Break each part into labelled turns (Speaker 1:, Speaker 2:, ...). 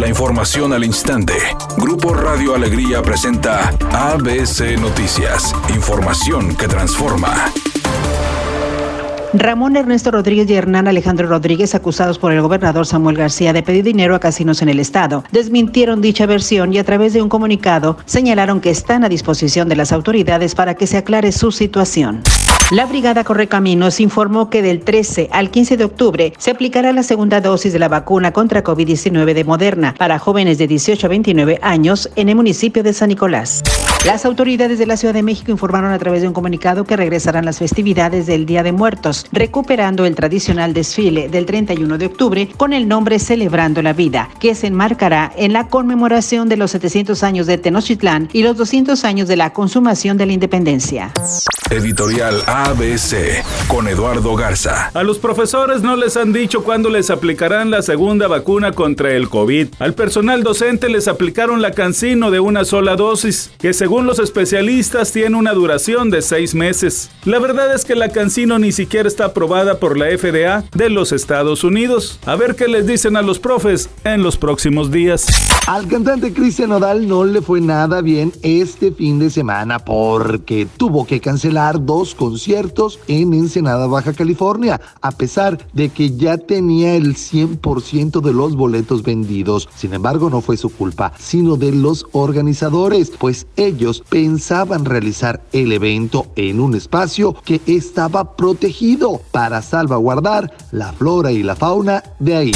Speaker 1: La información al instante. Grupo Radio Alegría presenta ABC Noticias. Información que transforma.
Speaker 2: Ramón Ernesto Rodríguez y Hernán Alejandro Rodríguez, acusados por el gobernador Samuel García de pedir dinero a casinos en el Estado, desmintieron dicha versión y a través de un comunicado señalaron que están a disposición de las autoridades para que se aclare su situación. La Brigada Correcaminos informó que del 13 al 15 de octubre se aplicará la segunda dosis de la vacuna contra COVID-19 de Moderna para jóvenes de 18 a 29 años en el municipio de San Nicolás. Las autoridades de la Ciudad de México informaron a través de un comunicado que regresarán las festividades del Día de Muertos, recuperando el tradicional desfile del 31 de octubre con el nombre Celebrando la Vida, que se enmarcará en la conmemoración de los 700 años de Tenochtitlán y los 200 años de la consumación de la independencia.
Speaker 1: Editorial ABC con Eduardo Garza.
Speaker 3: A los profesores no les han dicho cuándo les aplicarán la segunda vacuna contra el COVID. Al personal docente les aplicaron la cancino de una sola dosis, que según los especialistas tiene una duración de seis meses. La verdad es que la cancino ni siquiera está aprobada por la FDA de los Estados Unidos. A ver qué les dicen a los profes en los próximos días.
Speaker 4: Al cantante Cristian Nodal no le fue nada bien este fin de semana porque tuvo que cancelar dos conciertos en Ensenada, Baja California, a pesar de que ya tenía el 100% de los boletos vendidos. Sin embargo, no fue su culpa, sino de los organizadores, pues ellos pensaban realizar el evento en un espacio que estaba protegido para salvaguardar la flora y la fauna de ahí.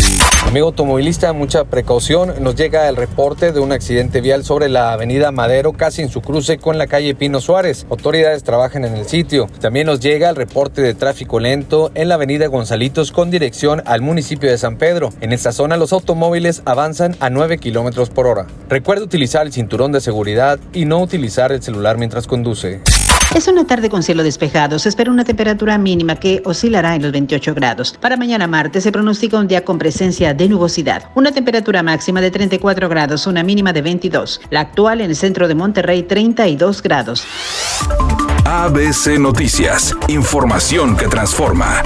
Speaker 5: Amigo automovilista, mucha precaución. Nos llega el reporte de un accidente vial sobre la avenida Madero, casi en su cruce con la calle Pino Suárez. Autoridades trabajan en el sitio. También nos llega el reporte de tráfico lento en la avenida Gonzalitos con dirección al municipio de San Pedro. En esta zona los automóviles avanzan a 9 kilómetros por hora. Recuerda utilizar el cinturón de seguridad y no utilizar el celular mientras conduce.
Speaker 2: Es una tarde con cielo despejado. Se espera una temperatura mínima que oscilará en los 28 grados. Para mañana martes se pronostica un día con presencia de nubosidad. Una temperatura máxima de 34 grados, una mínima de 22. La actual en el centro de Monterrey, 32 grados.
Speaker 1: ABC Noticias. Información que transforma.